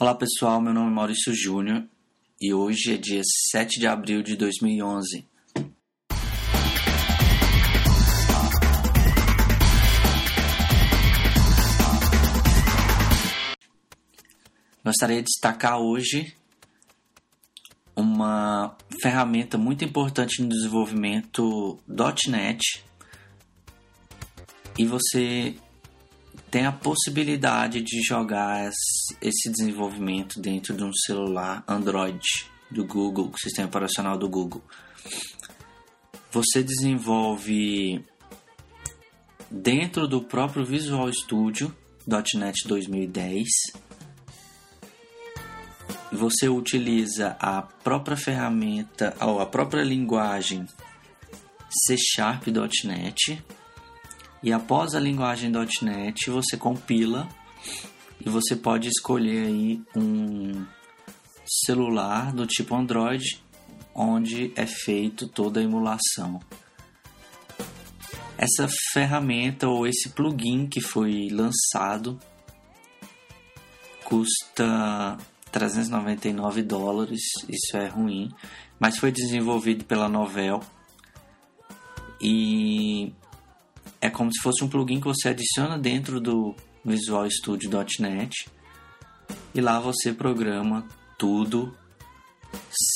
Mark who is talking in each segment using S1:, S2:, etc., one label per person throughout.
S1: Olá pessoal, meu nome é Maurício Júnior e hoje é dia 7 de abril de 2011. Gostaria de destacar hoje uma ferramenta muito importante no desenvolvimento .NET e você tem a possibilidade de jogar esse desenvolvimento dentro de um celular Android do Google, sistema operacional do Google. Você desenvolve dentro do próprio Visual Studio .NET 2010. Você utiliza a própria ferramenta ou a própria linguagem C Sharp.NET e após a linguagem .NET você compila e você pode escolher aí um celular do tipo Android onde é feito toda a emulação. Essa ferramenta ou esse plugin que foi lançado custa 399 dólares, isso é ruim, mas foi desenvolvido pela Novell e é como se fosse um plugin que você adiciona dentro do Visual Studio.NET e lá você programa tudo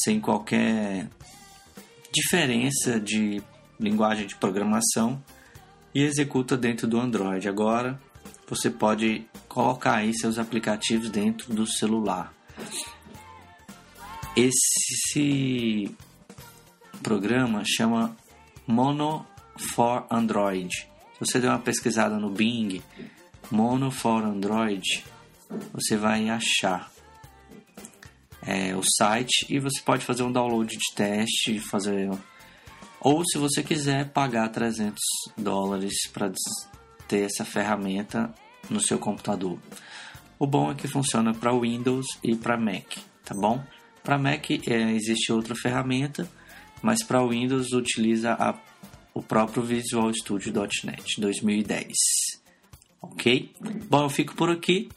S1: sem qualquer diferença de linguagem de programação e executa dentro do Android. Agora você pode colocar aí seus aplicativos dentro do celular. Esse programa chama Mono for Android você der uma pesquisada no Bing, Mono for Android, você vai achar é, o site e você pode fazer um download de teste, fazer ou se você quiser pagar 300 dólares para ter essa ferramenta no seu computador. O bom é que funciona para Windows e para Mac, tá bom? Para Mac é, existe outra ferramenta, mas para Windows utiliza a o próprio Visual Studio.NET 2010. Ok? Bom, eu fico por aqui.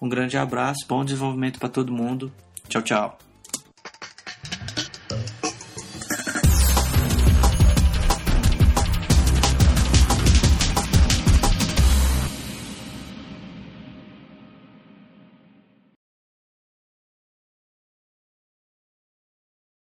S1: Um grande abraço, bom desenvolvimento para todo mundo. Tchau, tchau.